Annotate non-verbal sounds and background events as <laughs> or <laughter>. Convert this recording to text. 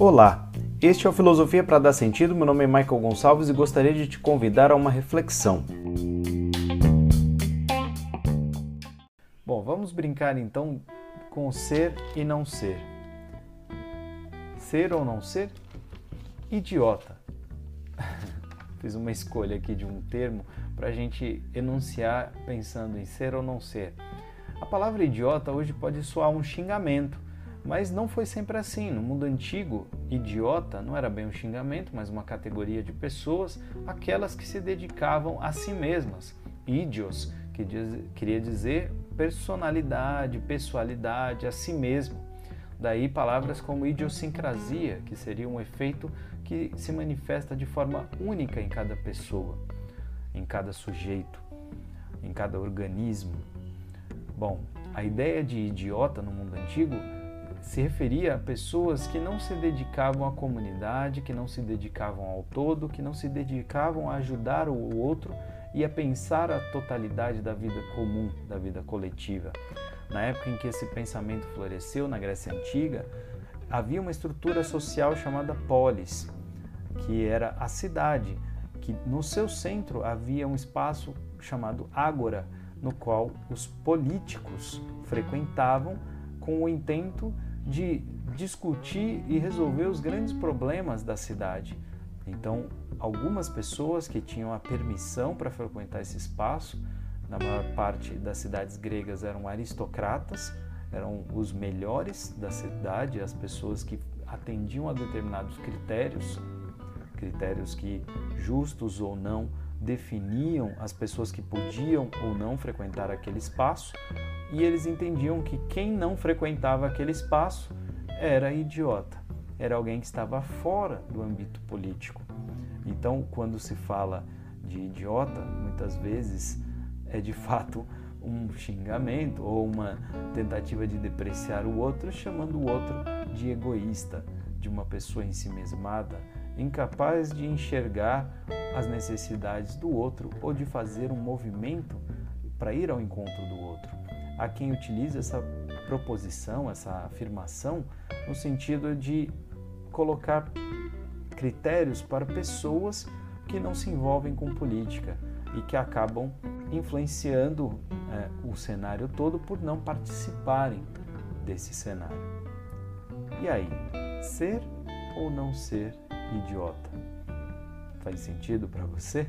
Olá, este é o Filosofia para Dar Sentido. Meu nome é Michael Gonçalves e gostaria de te convidar a uma reflexão. Bom, vamos brincar então com ser e não ser. Ser ou não ser? Idiota. <laughs> Fiz uma escolha aqui de um termo para a gente enunciar pensando em ser ou não ser. A palavra idiota hoje pode soar um xingamento, mas não foi sempre assim. No mundo antigo, idiota não era bem um xingamento, mas uma categoria de pessoas, aquelas que se dedicavam a si mesmas. Idios, que diz, queria dizer personalidade, pessoalidade, a si mesmo. Daí palavras como idiosincrasia, que seria um efeito que se manifesta de forma única em cada pessoa, em cada sujeito, em cada organismo. Bom, a ideia de idiota no mundo antigo se referia a pessoas que não se dedicavam à comunidade, que não se dedicavam ao todo, que não se dedicavam a ajudar o outro e a pensar a totalidade da vida comum, da vida coletiva. Na época em que esse pensamento floresceu na Grécia Antiga, havia uma estrutura social chamada polis, que era a cidade, que no seu centro havia um espaço chamado ágora, no qual os políticos frequentavam com o intento de discutir e resolver os grandes problemas da cidade. Então, algumas pessoas que tinham a permissão para frequentar esse espaço, na maior parte das cidades gregas eram aristocratas, eram os melhores da cidade, as pessoas que atendiam a determinados critérios, critérios que, justos ou não, definiam as pessoas que podiam ou não frequentar aquele espaço, e eles entendiam que quem não frequentava aquele espaço era idiota, era alguém que estava fora do âmbito político. Então, quando se fala de idiota, muitas vezes é de fato um xingamento ou uma tentativa de depreciar o outro, chamando o outro de egoísta, de uma pessoa ensimesmada, incapaz de enxergar as necessidades do outro ou de fazer um movimento para ir ao encontro do outro. Há quem utilize essa proposição, essa afirmação, no sentido de colocar critérios para pessoas que não se envolvem com política e que acabam influenciando é, o cenário todo por não participarem desse cenário. E aí, ser ou não ser idiota? Faz sentido para você?